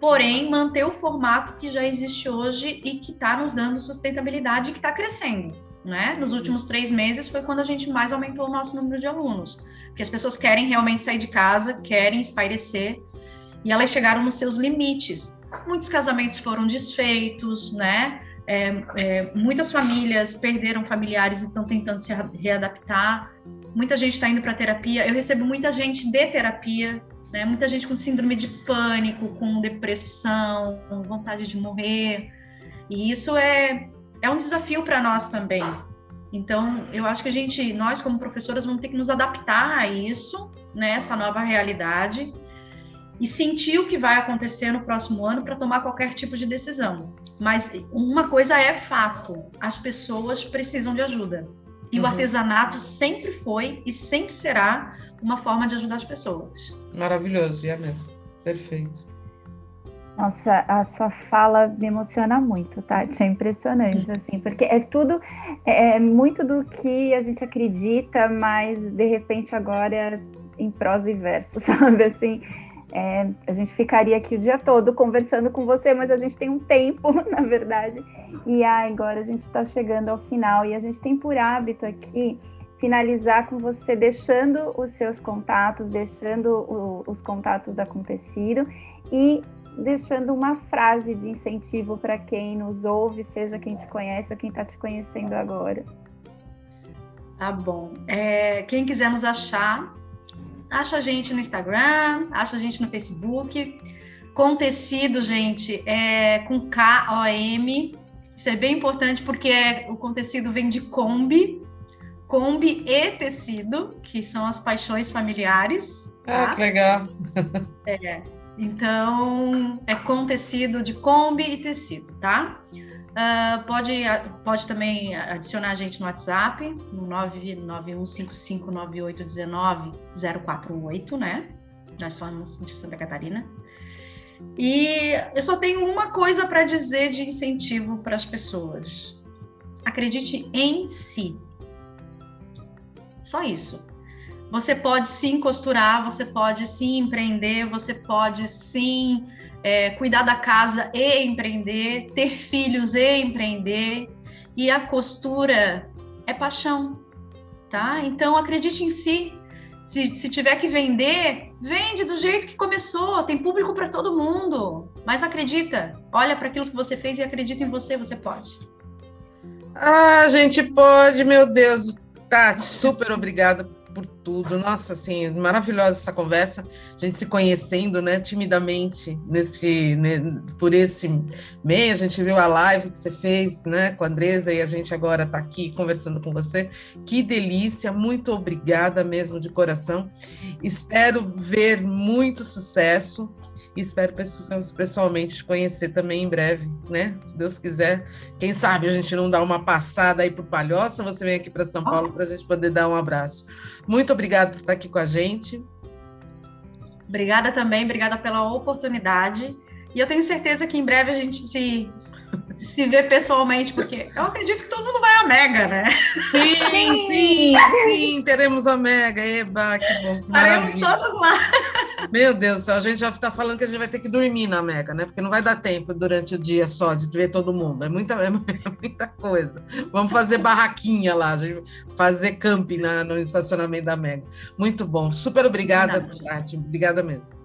porém manter o formato que já existe hoje e que está nos dando sustentabilidade e que está crescendo. Né? Nos últimos três meses foi quando a gente mais aumentou o nosso número de alunos, porque as pessoas querem realmente sair de casa, querem espairecer, e elas chegaram nos seus limites. Muitos casamentos foram desfeitos, né? É, é, muitas famílias perderam familiares e estão tentando se readaptar. Muita gente está indo para terapia. Eu recebo muita gente de terapia, né? Muita gente com síndrome de pânico, com depressão, com vontade de morrer. E isso é é um desafio para nós também. Então, eu acho que a gente, nós como professoras, vamos ter que nos adaptar a isso, né, essa nova realidade, e sentir o que vai acontecer no próximo ano para tomar qualquer tipo de decisão. Mas uma coisa é fato: as pessoas precisam de ajuda. E uhum. o artesanato sempre foi e sempre será uma forma de ajudar as pessoas. Maravilhoso, é mesmo. Perfeito. Nossa, a sua fala me emociona muito, Tati. É impressionante, assim, porque é tudo, é, é muito do que a gente acredita, mas de repente agora é em prosa e verso, sabe? Assim, é, a gente ficaria aqui o dia todo conversando com você, mas a gente tem um tempo, na verdade. E ah, agora a gente está chegando ao final e a gente tem por hábito aqui finalizar com você deixando os seus contatos, deixando o, os contatos da Acontecido e deixando uma frase de incentivo para quem nos ouve, seja quem te conhece ou quem está te conhecendo agora. Tá bom. É, quem quiser nos achar, acha a gente no Instagram, acha a gente no Facebook. Com tecido, gente, é com K-O-M. Isso é bem importante porque é, o contecido vem de Kombi, Kombi e tecido, que são as paixões familiares. Ah, tá? que legal. É. Então, é com tecido de Kombi e tecido, tá? Uh, pode, pode também adicionar a gente no WhatsApp, no 991559819-048, né? Nós somos de Santa Catarina. E eu só tenho uma coisa para dizer de incentivo para as pessoas. Acredite em si. Só isso. Você pode sim costurar, você pode sim empreender, você pode sim é, cuidar da casa e empreender, ter filhos e empreender. E a costura é paixão, tá? Então acredite em si. Se, se tiver que vender, vende do jeito que começou. Tem público para todo mundo. Mas acredita, olha para aquilo que você fez e acredita em você, você pode. Ah, a gente pode, meu Deus. Tati, super obrigada por tudo. Nossa, assim, maravilhosa essa conversa, a gente se conhecendo, né, timidamente nesse, né, por esse meio. A gente viu a live que você fez, né, com a Andresa e a gente agora está aqui conversando com você. Que delícia, muito obrigada mesmo de coração. Espero ver muito sucesso e espero pessoalmente te conhecer também em breve, né? Se Deus quiser. Quem sabe a gente não dá uma passada aí para o Palhoça, você vem aqui para São Paulo para a gente poder dar um abraço. Muito obrigada por estar aqui com a gente. Obrigada também, obrigada pela oportunidade. E eu tenho certeza que em breve a gente se se ver pessoalmente, porque eu acredito que todo mundo vai a Mega, né? Sim, sim, sim, teremos a Mega. Eba, que bom, que maravilha. todos lá. Meu Deus do céu, a gente já está falando que a gente vai ter que dormir na Mega, né? Porque não vai dar tempo durante o dia só de ver todo mundo. É muita, é muita coisa. Vamos fazer barraquinha lá, fazer camping na, no estacionamento da Mega. Muito bom. Super obrigada, Tati. Obrigada mesmo.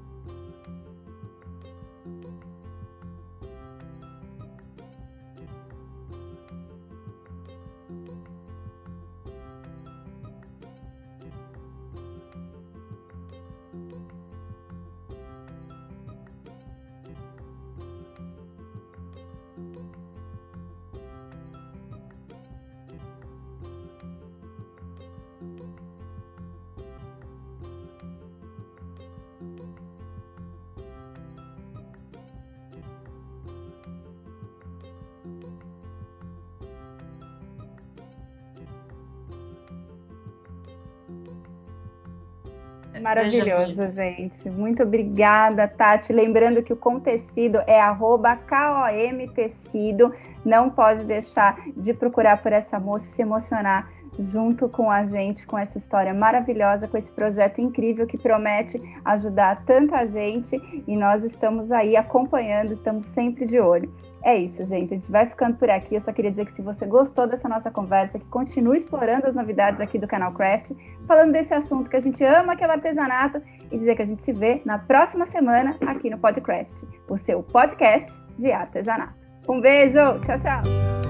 Maravilhoso, gente. Muito obrigada, Tati. Lembrando que o Contecido é KOM Tecido. Não pode deixar de procurar por essa moça e se emocionar junto com a gente, com essa história maravilhosa, com esse projeto incrível que promete ajudar tanta gente e nós estamos aí acompanhando, estamos sempre de olho. É isso, gente. A gente vai ficando por aqui. Eu só queria dizer que se você gostou dessa nossa conversa, que continue explorando as novidades aqui do canal Craft, falando desse assunto que a gente ama, que é o artesanato, e dizer que a gente se vê na próxima semana aqui no Podcraft, o seu podcast de artesanato. Um beijo, tchau, tchau.